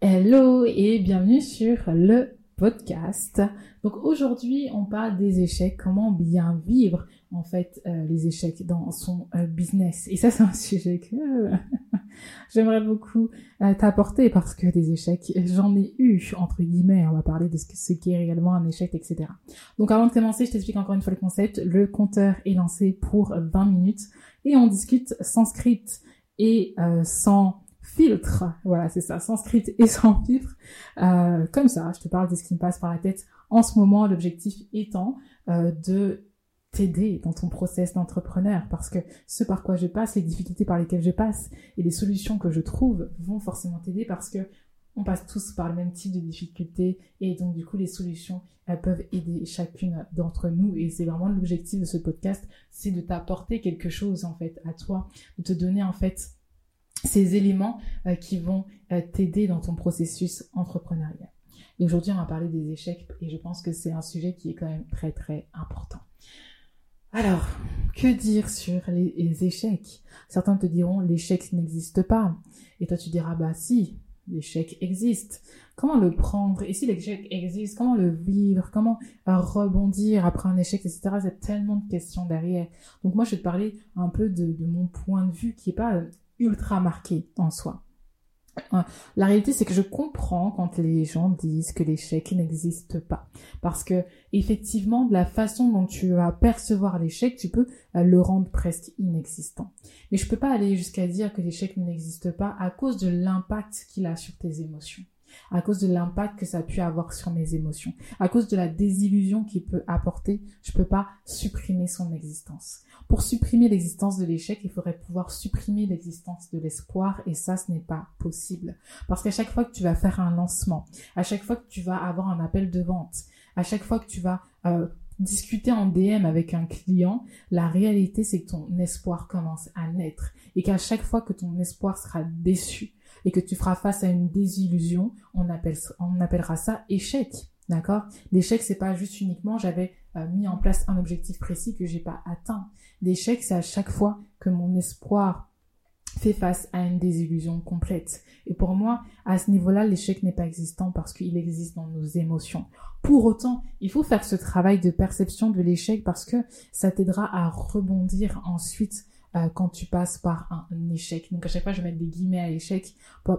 Hello et bienvenue sur le podcast. Donc aujourd'hui, on parle des échecs, comment bien vivre en fait euh, les échecs dans son euh, business. Et ça, c'est un sujet que j'aimerais beaucoup euh, t'apporter parce que des échecs, j'en ai eu entre guillemets. On va parler de ce, ce qui est réellement un échec, etc. Donc avant de commencer, je t'explique encore une fois le concept. Le compteur est lancé pour 20 minutes et on discute sans script et sans filtre. Voilà, c'est ça, sans script et sans filtre. Euh, comme ça, je te parle de ce qui me passe par la tête en ce moment, l'objectif étant euh, de t'aider dans ton process d'entrepreneur parce que ce par quoi je passe, les difficultés par lesquelles je passe et les solutions que je trouve vont forcément t'aider parce que on passe tous par le même type de difficultés et donc du coup les solutions elles peuvent aider chacune d'entre nous et c'est vraiment l'objectif de ce podcast, c'est de t'apporter quelque chose en fait à toi, de te donner en fait ces éléments euh, qui vont euh, t'aider dans ton processus entrepreneurial. Et aujourd'hui, on va parler des échecs et je pense que c'est un sujet qui est quand même très très important. Alors, que dire sur les, échecs? Certains te diront l'échec n'existe pas. Et toi, tu diras bah si, l'échec existe. Comment le prendre? Et si l'échec existe, comment le vivre? Comment euh, rebondir après un échec, etc. C'est tellement de questions derrière. Donc moi, je vais te parler un peu de, mon point de vue qui est pas ultra marqué en soi. Euh, la réalité, c'est que je comprends quand les gens disent que l'échec n'existe pas. Parce que, effectivement, de la façon dont tu vas percevoir l'échec, tu peux euh, le rendre presque inexistant. Mais je peux pas aller jusqu'à dire que l'échec n'existe pas à cause de l'impact qu'il a sur tes émotions à cause de l'impact que ça a pu avoir sur mes émotions, à cause de la désillusion qu'il peut apporter, je peux pas supprimer son existence. Pour supprimer l'existence de l'échec, il faudrait pouvoir supprimer l'existence de l'espoir et ça, ce n'est pas possible. Parce qu'à chaque fois que tu vas faire un lancement, à chaque fois que tu vas avoir un appel de vente, à chaque fois que tu vas euh, discuter en DM avec un client, la réalité c'est que ton espoir commence à naître et qu'à chaque fois que ton espoir sera déçu, et que tu feras face à une désillusion, on, appelle, on appellera ça échec. D'accord? L'échec, c'est pas juste uniquement j'avais euh, mis en place un objectif précis que j'ai pas atteint. L'échec, c'est à chaque fois que mon espoir fait face à une désillusion complète. Et pour moi, à ce niveau-là, l'échec n'est pas existant parce qu'il existe dans nos émotions. Pour autant, il faut faire ce travail de perception de l'échec parce que ça t'aidera à rebondir ensuite euh, quand tu passes par un, échec. Donc à chaque fois, je vais mettre des guillemets à échec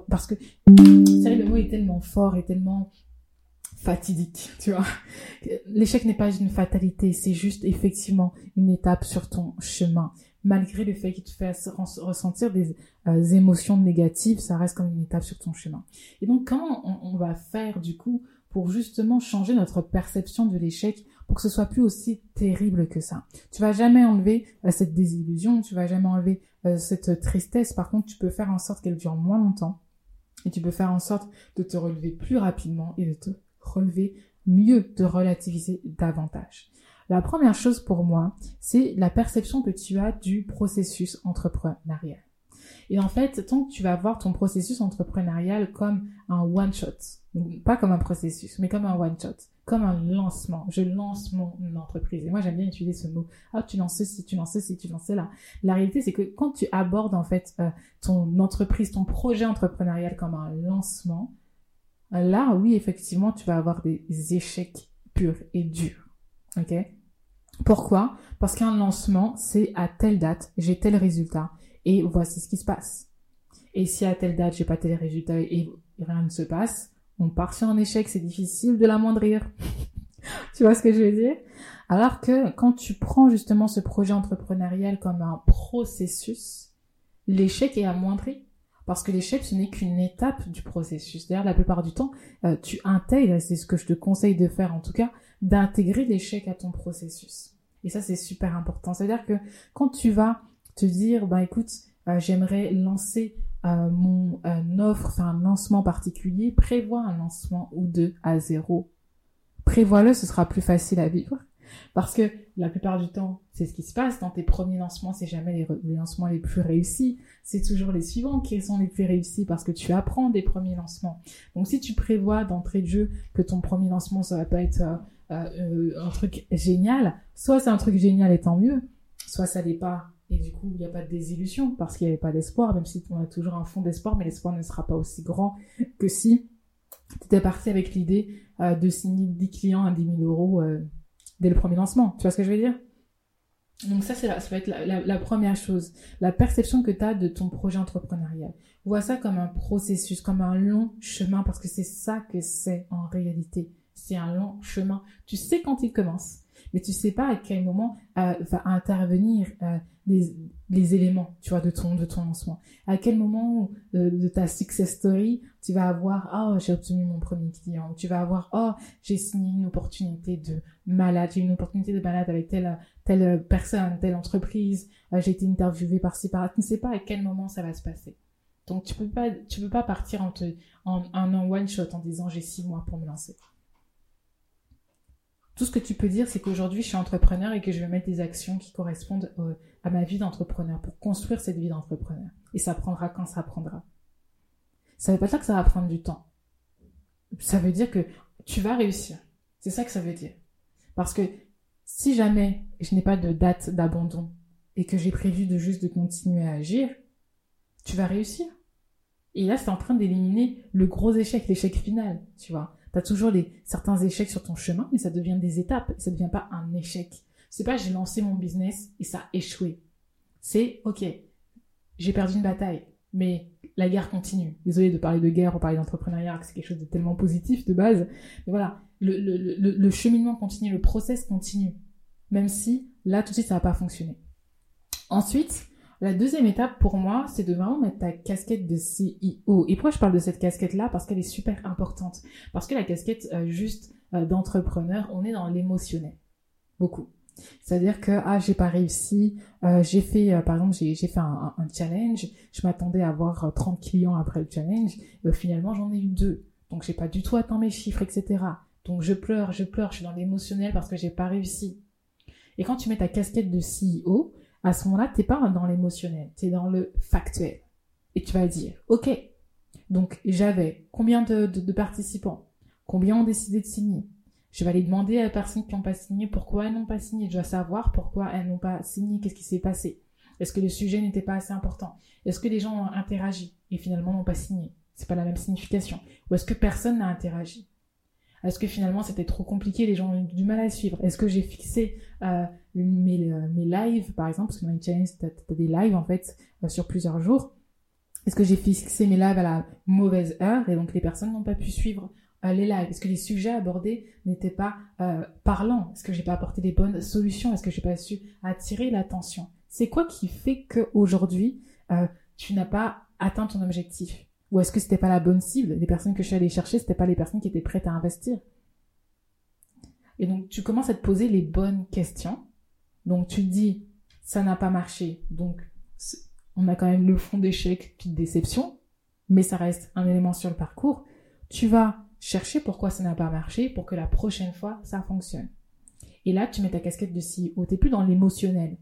parce que le mot est tellement fort et tellement fatidique, tu vois. L'échec n'est pas une fatalité, c'est juste effectivement une étape sur ton chemin. Malgré le fait qu'il te fait ressentir des euh, émotions négatives, ça reste comme une étape sur ton chemin. Et donc, comment on va faire du coup pour justement changer notre perception de l'échec pour que ce soit plus aussi terrible que ça. Tu vas jamais enlever euh, cette désillusion, tu vas jamais enlever euh, cette tristesse. Par contre, tu peux faire en sorte qu'elle dure moins longtemps et tu peux faire en sorte de te relever plus rapidement et de te relever mieux, de relativiser davantage. La première chose pour moi, c'est la perception que tu as du processus entrepreneurial. Et en fait, tant que tu vas voir ton processus entrepreneurial comme un one pas comme un processus, mais comme un one shot, comme un lancement. Je lance mon entreprise. Et moi, j'aime bien utiliser ce mot. Ah, tu lances ceci, tu lances ceci, tu lances cela. La réalité, c'est que quand tu abordes en fait euh, ton entreprise, ton projet entrepreneurial comme un lancement, là, oui, effectivement, tu vas avoir des échecs purs et durs. Ok? Pourquoi? Parce qu'un lancement, c'est à telle date, j'ai tel résultat et voici ce qui se passe. Et si à telle date, j'ai pas tel résultat et rien ne se passe, on part sur un échec, c'est difficile de l'amoindrir. tu vois ce que je veux dire? Alors que quand tu prends justement ce projet entrepreneurial comme un processus, l'échec est amoindri. Parce que l'échec, ce n'est qu'une étape du processus. D'ailleurs, la plupart du temps, euh, tu intègres, c'est ce que je te conseille de faire en tout cas, d'intégrer l'échec à ton processus. Et ça, c'est super important. C'est-à-dire que quand tu vas te dire, bah écoute, euh, j'aimerais lancer euh, mon euh, offre, enfin un lancement particulier, prévois un lancement ou deux à zéro. Prévois-le, ce sera plus facile à vivre. Parce que la plupart du temps, c'est ce qui se passe. Dans tes premiers lancements, c'est jamais les, les, lancements les plus réussis. C'est toujours les suivants qui sont les plus réussis parce que tu apprends des premiers lancements. Donc si tu prévois d'entrée de jeu que ton premier lancement, ça va pas être euh, un truc génial, soit c'est un truc génial et tant mieux, soit ça n'est pas Et du coup, il n'y a pas de désillusion parce qu'il n'y avait pas d'espoir, même si on a toujours un fond d'espoir, mais l'espoir ne sera pas aussi grand que si tu étais parti avec l'idée euh, de signer 10 clients à 10 000 euros euh, dès le premier lancement. Tu vois ce que je veux dire? Donc ça, ça va être la, la, première chose, la perception que tu as de ton projet entrepreneurial. Vois ça comme un processus, comme un long chemin, parce que c'est ça que c'est en réalité. C'est un long chemin. Tu sais quand il commence, mais tu sais pas à quel moment euh, va intervenir euh, les, éléments, tu vois, de ton de ton lancement. À quel moment euh, de ta success story, tu vas avoir oh j'ai obtenu mon premier client, tu vas avoir oh j'ai signé une opportunité de malade, j'ai une opportunité de malade avec telle telle personne, telle entreprise, j'ai été interviewée par-ci par-là. Tu ne sais pas à quel moment ça va se passer. Donc tu peux peux pas partir en, te, en one shot en disant j'ai six mois pour me lancer. Tout ce que tu peux dire, c'est qu'aujourd'hui, je suis entrepreneur et que je vais mettre des actions qui correspondent à ma vie d'entrepreneur pour construire cette vie d'entrepreneur. Et ça prendra quand ça prendra. Ça veut pas dire que ça va prendre du temps. Ça veut dire que tu vas réussir. C'est ça que ça veut dire. Parce que si jamais je n'ai pas de date d'abandon et que j'ai prévu de juste de continuer à agir, tu vas réussir. Et là, c'est en train d'éliminer le gros échec, l'échec final, tu vois. T'as toujours certains échecs sur ton chemin, mais ça devient des étapes. Ça devient pas un échec. C'est pas j'ai lancé mon business et ça a échoué. C'est ok, j'ai perdu une bataille, mais la guerre continue. Désolé de parler de guerre ou parler d'entrepreneuriat, c'est quelque chose de tellement positif de base. Mais voilà, le, le, cheminement continue, le process continue. Même si là tout de suite ça va pas fonctionner. Ensuite, la deuxième étape pour moi, c'est de vraiment mettre ta casquette de CEO. Et pourquoi je parle de cette casquette-là? Parce qu'elle est super importante. Parce que la casquette euh, juste euh, d'entrepreneur, on est dans l'émotionnel. Beaucoup. C'est-à-dire que ah j'ai pas réussi, euh, j'ai fait par exemple j'ai fait un, challenge, je m'attendais à avoir 30 clients après le challenge, et finalement j'en ai eu deux, donc j'ai pas du tout atteint mes chiffres etc. Donc je pleure, je pleure, je suis dans l'émotionnel parce que j'ai pas réussi. Et quand tu mets ta casquette de CEO, à ce moment-là, t'es pas dans l'émotionnel, tu es dans le factuel. Et tu vas dire, ok, donc j'avais combien de, participants? Combien ont décidé de signer? Je vais aller demander à les personnes qui n'ont pas signé pourquoi elles n'ont pas signé. Je dois savoir pourquoi elles n'ont pas signé, qu'est-ce qui s'est passé? Est-ce que le sujet n'était pas assez important? Est-ce que les gens ont interagi et finalement n'ont pas signé? C'est pas la même signification. Ou est-ce que personne n'a interagi? Est-ce que finalement c'était trop compliqué, les gens ont eu du mal à suivre? Est-ce que j'ai fixé euh, mes, euh, mes lives, par exemple, parce que dans les challenges, tu as, des lives en fait euh, sur plusieurs jours. Est-ce que j'ai fixé mes lives à la mauvaise heure et donc les personnes n'ont pas pu suivre les lives? Est-ce que les sujets abordés n'étaient pas parlants? Est-ce que j'ai pas apporté les bonnes solutions? Est-ce que j'ai pas su attirer l'attention? C'est quoi qui fait qu'aujourd'hui tu n'as pas atteint ton objectif? Ou est-ce que c'était pas la bonne cible? Les personnes que je suis allée chercher, c'était pas les personnes qui étaient prêtes à investir. Et donc, tu commences à te poser les bonnes questions. Donc, tu te dis, ça n'a pas marché. Donc, on a quand même le fond d'échec puis de déception, mais ça reste un élément sur le parcours. Tu vas chercher pourquoi ça n'a pas marché pour que la prochaine fois, ça fonctionne. Et là, tu mets ta casquette de CEO. T'es plus dans l'émotionnel,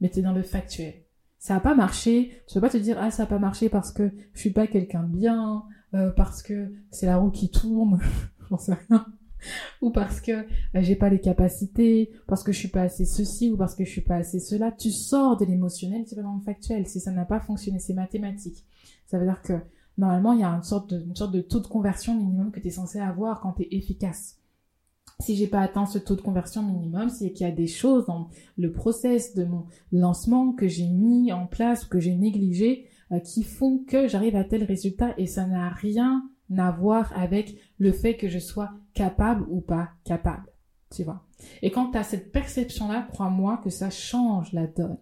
mais tu es dans le factuel ça a pas marché, tu peux pas te dire ah ça a pas marché parce que je suis pas quelqu'un de bien, euh, parce que c'est la roue qui tourne, j'en sais rien, ou parce que euh, j'ai pas les capacités, parce que je suis pas assez ceci ou parce que je suis pas assez cela. Tu sors de l'émotionnel, tu vas dans le factuel. Si ça n'a pas fonctionné, c'est mathématique. Ça veut dire que normalement il y a une sorte de, une sorte de taux de conversion minimum que tu es censé avoir quand tu es efficace si j'ai pas atteint ce taux de conversion minimum, c'est qu'il y a des choses dans le process de mon lancement que j'ai mis en place ou que j'ai négligé euh, qui font que j'arrive à tel résultat et ça n'a rien à voir avec le fait que je sois capable ou pas capable. Tu vois. Et quand tu as cette perception-là, crois-moi que ça change la donne.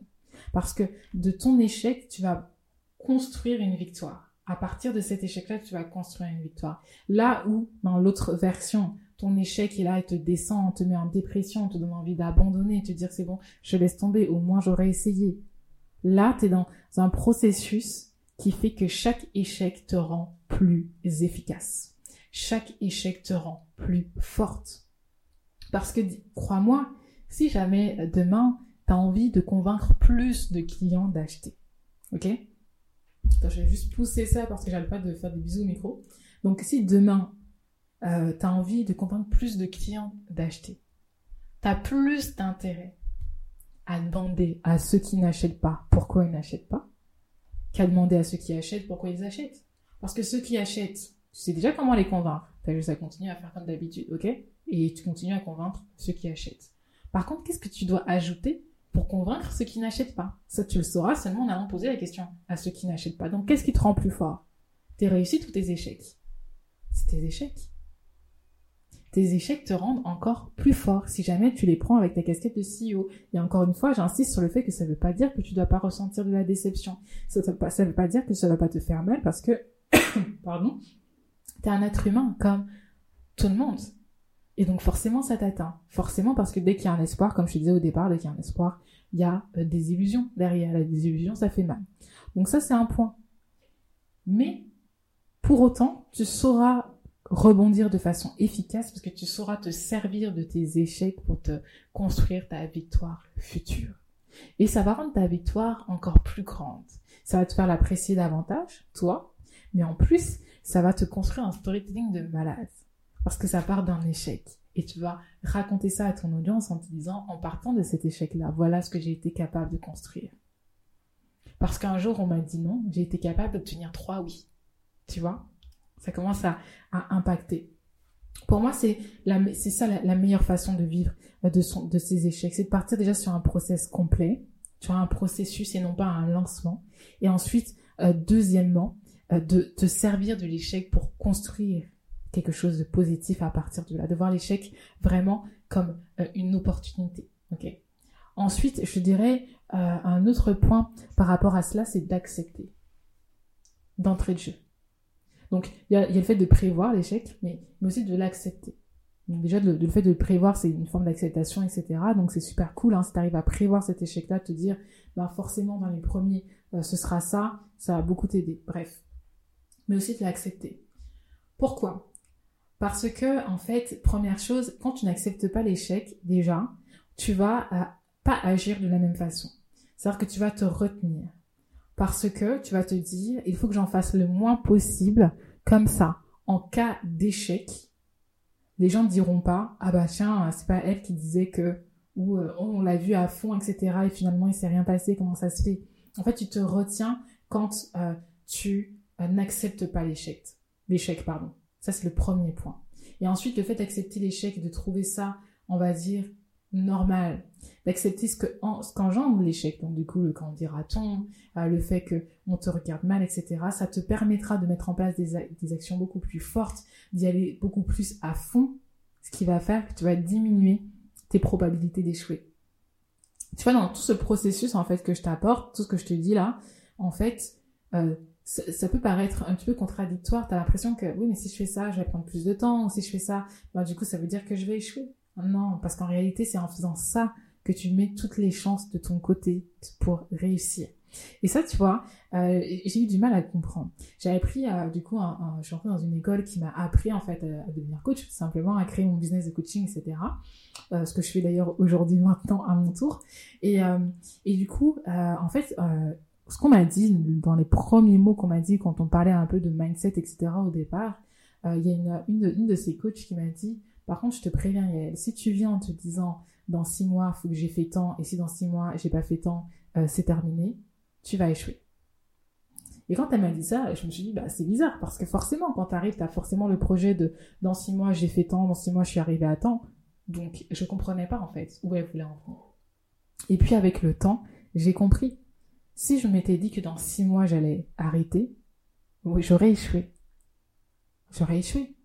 Parce que de ton échec, tu vas construire une victoire. À partir de cet échec-là, tu vas construire une victoire. Là où, dans l'autre version, ton échec est là, il te descend, te met en dépression, te donne envie d'abandonner, te dire c'est bon, je laisse tomber, au moins j'aurais essayé. Là, tu es dans un processus qui fait que chaque échec te rend plus efficace. Chaque échec te rend plus forte. Parce que, crois-moi, si jamais euh, demain, tu as envie de convaincre plus de clients d'acheter, ok? Attends, je vais juste pousser ça parce que j'arrive pas de faire des bisous au micro. Donc si demain, euh, tu as envie de convaincre plus de clients d'acheter. Tu as plus d'intérêt à demander à ceux qui n'achètent pas pourquoi ils n'achètent pas qu'à demander à ceux qui achètent pourquoi ils achètent. Parce que ceux qui achètent, tu sais déjà comment les convaincre. T'as juste à continuer à faire comme d'habitude, ok? Et tu continues à convaincre ceux qui achètent. Par contre, qu'est-ce que tu dois ajouter pour convaincre ceux qui n'achètent pas? Ça, tu le sauras seulement en allant poser la question à ceux qui n'achètent pas. Donc, qu'est-ce qui te rend plus fort? Tes réussites ou tes échecs? C'est tes échecs. Tes échecs te rendent encore plus fort si jamais tu les prends avec ta casquette de CEO. Et encore une fois, j'insiste sur le fait que ça ne veut pas dire que tu ne dois pas ressentir de la déception. Ça ne veut pas dire que ça ne va pas te faire mal parce que, pardon, tu es un être humain comme tout le monde. Et donc forcément, ça t'atteint. Forcément, parce que dès qu'il y a un espoir, comme je te disais au départ, dès qu'il y a un espoir, il y a euh, des illusions derrière. La désillusion, ça fait mal. Donc ça, c'est un point. Mais, pour autant, tu sauras rebondir de façon efficace parce que tu sauras te servir de tes échecs pour te construire ta victoire future. Et ça va rendre ta victoire encore plus grande. Ça va te faire l'apprécier davantage, toi, mais en plus, ça va te construire un storytelling de malade parce que ça part d'un échec. Et tu vas raconter ça à ton audience en te disant, en partant de cet échec-là, voilà ce que j'ai été capable de construire. Parce qu'un jour, on m'a dit non, j'ai été capable d'obtenir trois oui. Tu vois? Ça commence à, impacter. Pour moi, c'est ça la, meilleure façon de vivre euh, de, son, de ces échecs. C'est de partir déjà sur un process complet, tu vois, un processus et non pas un lancement. Et ensuite, euh, deuxièmement, de te servir de l'échec pour construire quelque chose de positif à partir de là, de voir l'échec vraiment comme euh, une opportunité. Ok? Ensuite, je dirais euh, un autre point par rapport à cela, c'est d'accepter d'entrée de jeu. Donc, il y a, le fait de prévoir l'échec, mais, aussi de l'accepter. Déjà, le, fait de prévoir, c'est une forme d'acceptation, etc. Donc c'est super cool hein, si tu arrives à prévoir cet échec-là, te dire, bah forcément dans les premiers, euh, ce sera ça, ça va beaucoup t'aider. Bref. Mais aussi de l'accepter. Pourquoi? Parce que, en fait, première chose, quand tu n'acceptes pas l'échec, déjà, tu vas euh, pas agir de la même façon. C'est-à-dire que tu vas te retenir. Parce que tu vas te dire, il faut que j'en fasse le moins possible, comme ça. En cas d'échec, les gens ne diront pas, ah bah tiens, c'est pas elle qui disait que, ou euh, on l'a vu à fond, etc. Et finalement, il s'est rien passé, comment ça se fait? En fait, tu te retiens quand euh, tu n'acceptes pas l'échec. L'échec, pardon. Ça, c'est le premier point. Et ensuite, le fait d'accepter l'échec de trouver ça, on va dire, normal, d'accepter ce que qu'engendre l'échec. Donc du coup, le quand dira-t-on, euh, le fait que on te regarde mal, etc. Ça te permettra de mettre en place des, des actions beaucoup plus fortes, d'y aller beaucoup plus à fond, ce qui va faire que tu vas diminuer tes probabilités d'échouer. Tu vois, dans tout ce processus en fait que je t'apporte, tout ce que je te dis là, en fait, euh, ça, peut paraître un petit peu contradictoire. Tu as l'impression que oui, mais si je fais ça, je vais prendre plus de temps. Si je fais ça, ben, du coup, ça veut dire que je vais échouer. Non, parce qu'en réalité, c'est en faisant ça que tu mets toutes les chances de ton côté pour réussir. Et ça, tu vois, euh, j'ai eu du mal à comprendre. J'avais pris, euh, du coup, un, je suis entrée dans une école qui m'a appris, en fait, à, devenir coach, simplement, à créer mon business de coaching, etc. Euh, ce que je fais d'ailleurs aujourd'hui, maintenant, à mon tour. Et, et du coup, en fait, ce qu'on m'a dit dans les premiers mots qu'on m'a dit quand on parlait un peu de mindset, etc. au départ, euh, il y a une, une, de, une de ces coachs qui m'a dit, par contre, je te préviens, Yael, si tu viens en te disant, dans six mois, faut que j'ai fait tant, et si dans six mois, j'ai pas fait tant, euh, c'est terminé, tu vas échouer. Et quand elle m'a dit ça, je me suis dit, bah, c'est bizarre, parce que forcément, quand t'arrives, t'as forcément le projet de, dans six mois, j'ai fait tant, dans six mois, je suis arrivé à temps. Donc, je comprenais pas, en fait, où elle voulait en venir. Et puis, avec le temps, j'ai compris. Si je m'étais dit que dans six mois j'allais arrêter, oui, j'aurais échoué. J'aurais échoué.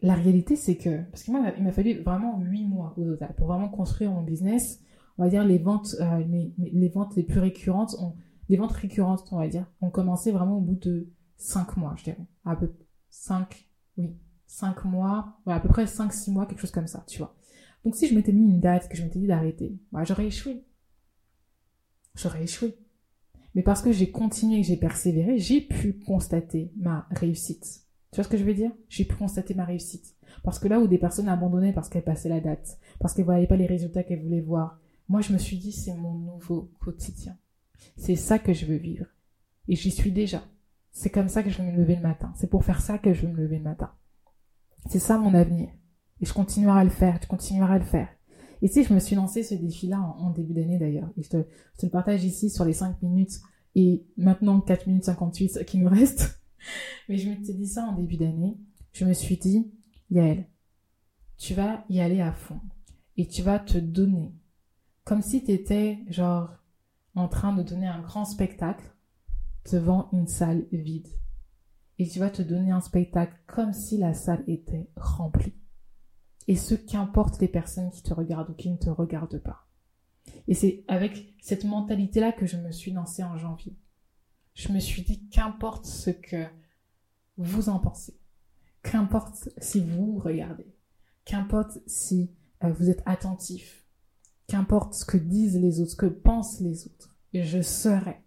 La réalité, c'est que, parce qu'il m'a fallu vraiment huit mois au total pour vraiment construire mon business. On va dire les ventes, euh, les, ventes les plus récurrentes, ont, les ventes récurrentes, on va dire, ont commencé vraiment au bout de cinq mois, je dirais. À peu cinq, oui, cinq mois, à peu près cinq, six mois, quelque chose comme ça, tu vois. Donc si je m'étais mis une date, que je m'étais dit d'arrêter, bah, j'aurais échoué j'aurais échoué. Mais parce que j'ai continué, que j'ai persévéré, j'ai pu constater ma réussite. Tu vois ce que je veux dire? J'ai pu constater ma réussite. Parce que là où des personnes abandonnaient parce qu'elles passaient la date, parce qu'elles voyaient pas les résultats qu'elles voulaient voir, moi je me suis dit c'est mon nouveau quotidien. C'est ça que je veux vivre. Et j'y suis déjà. C'est comme ça que je vais me lever le matin. C'est pour faire ça que je vais me lever le matin. C'est ça mon avenir. Et je continuerai à le faire, je continuerai à le faire. Et sais, je me suis lancé ce défi-là en, début d'année d'ailleurs. Et je te, le partage ici sur les 5 minutes et maintenant 4 minutes 58 qui nous restent. Mais je m'étais dit ça en début d'année. Je me suis dit, Yael, tu vas y aller à fond. Et tu vas te donner. Comme si tu étais genre en train de donner un grand spectacle devant une salle vide. Et tu vas te donner un spectacle comme si la salle était remplie. Et ce qu'importe les personnes qui te regardent ou qui ne te regardent pas. Et c'est avec cette mentalité-là que je me suis lancée en janvier. Je me suis dit qu'importe ce que vous en pensez, qu'importe si vous regardez, qu'importe si euh, vous êtes attentif, qu'importe ce que disent les autres, ce que pensent les autres, je serai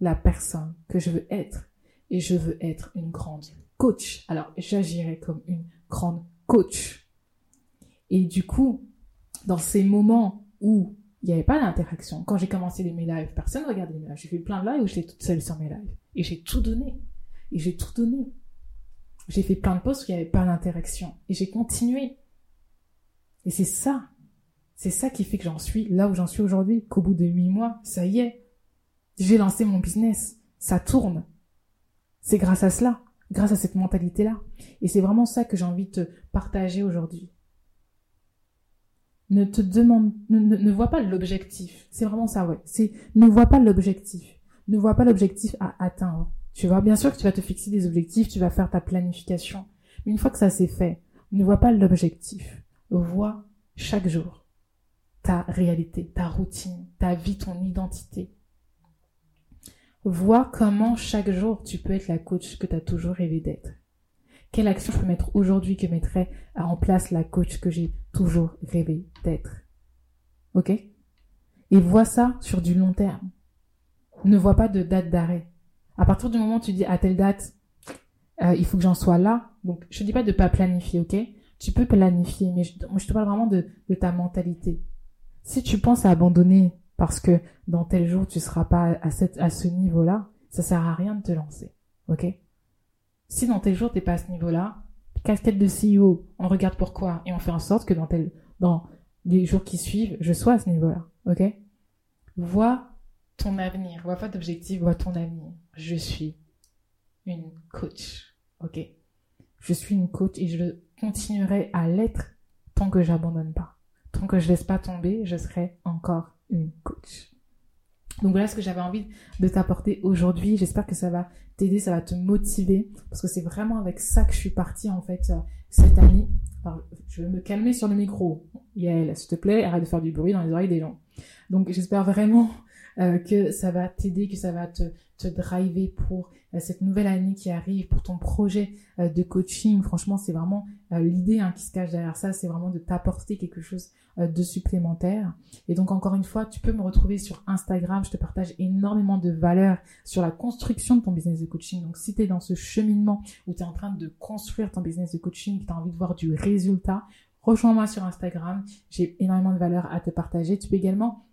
la personne que je veux être et je veux être une grande coach. Alors j'agirai comme une grande coach. Et du coup, dans ces moments où il n'y avait pas d'interaction, quand j'ai commencé les mes lives, personne ne regardait mes lives. J'ai fait plein de lives où j'étais toute seule sur mes lives. Et j'ai tout donné. Et j'ai tout donné. J'ai fait plein de posts où il n'y avait pas d'interaction. Et j'ai continué. Et c'est ça. C'est ça qui fait que j'en suis là où j'en suis aujourd'hui. Qu'au bout de huit mois, ça y est. J'ai lancé mon business. Ça tourne. C'est grâce à cela. Grâce à cette mentalité-là. Et c'est vraiment ça que j'ai envie de te partager aujourd'hui. Ne te demande, ne, ne, vois pas l'objectif. C'est vraiment ça, ouais. C'est, ne vois pas l'objectif. Ne vois pas l'objectif à atteindre. Tu vois, bien sûr que tu vas te fixer des objectifs, tu vas faire ta planification. Mais une fois que ça s'est fait, ne vois pas l'objectif. Vois chaque jour ta réalité, ta routine, ta vie, ton identité. Vois comment chaque jour tu peux être la coach que tu as toujours rêvé d'être. Quelle action je peux mettre aujourd'hui que mettrait en place la coach que j'ai toujours rêvé d'être. Ok? Et vois ça sur du long terme. Ne vois pas de date d'arrêt. À partir du moment où tu dis à telle date, euh, il faut que j'en sois là. Donc, je ne dis pas de pas planifier, ok? Tu peux planifier, mais je, te parle vraiment de, de ta mentalité. Si tu penses à abandonner parce que dans tel jour tu seras pas à, cette, à ce niveau-là, ça sert à rien de te lancer, ok? Si dans tel jour t'es pas à ce niveau-là, casquette de CEO, on regarde pourquoi et on fait en sorte que dans dans les jours qui suivent, je sois à ce niveau-là, ok? Vois ton avenir, vois pas d'objectif, vois ton avenir. Je suis une coach. Ok? Je suis une coach et je continuerai à l'être tant que j'abandonne pas. Tant que je laisse pas tomber, je serai encore une coach. Donc voilà ce que j'avais envie de t'apporter aujourd'hui. J'espère que ça va t'aider, ça va te motiver parce que c'est vraiment avec ça que je suis partie en fait euh, cette année. Je vais me calmer sur le micro. Yael, s'il te plaît, arrête de faire du bruit dans les oreilles des gens. Donc j'espère vraiment euh, que ça va t'aider, que ça va te, te driver pour euh, cette nouvelle année qui arrive, pour ton projet euh, de coaching. Franchement, c'est vraiment l'idée hein, qui se cache derrière ça, c'est vraiment de t'apporter quelque chose de supplémentaire. Et donc encore une fois, tu peux me retrouver sur Instagram. Je te partage énormément de valeurs sur la construction de ton business de coaching. Donc si tu es dans ce cheminement où tu es en train de construire ton business de coaching, que tu as envie de voir du résultat, rejoins-moi sur Instagram. J'ai énormément de valeurs à te partager. Tu peux également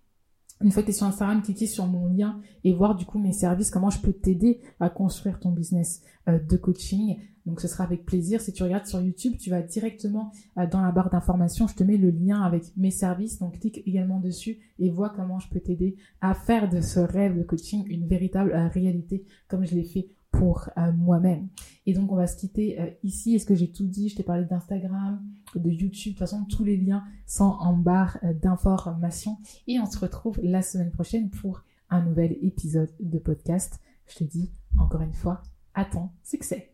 une fois que tu es sur Instagram, cliquer sur mon lien et voir du coup mes services, comment je peux t'aider à construire ton business euh, de coaching. Donc ce sera avec plaisir. Si tu regardes sur YouTube, tu vas directement euh, dans la barre d'information, je te mets le lien avec mes services. Donc clique également dessus et vois comment je peux t'aider à faire de ce rêve de coaching une véritable euh, réalité comme je l'ai fait pour euh, moi-même. Et donc on va se quitter euh, ici. Est-ce que j'ai tout dit? Je t'ai parlé d'Instagram, de YouTube. De toute façon, tous les liens sont en barre euh. Et on se retrouve la semaine prochaine pour un nouvel épisode de podcast. Je te dis encore une fois, à ton succès.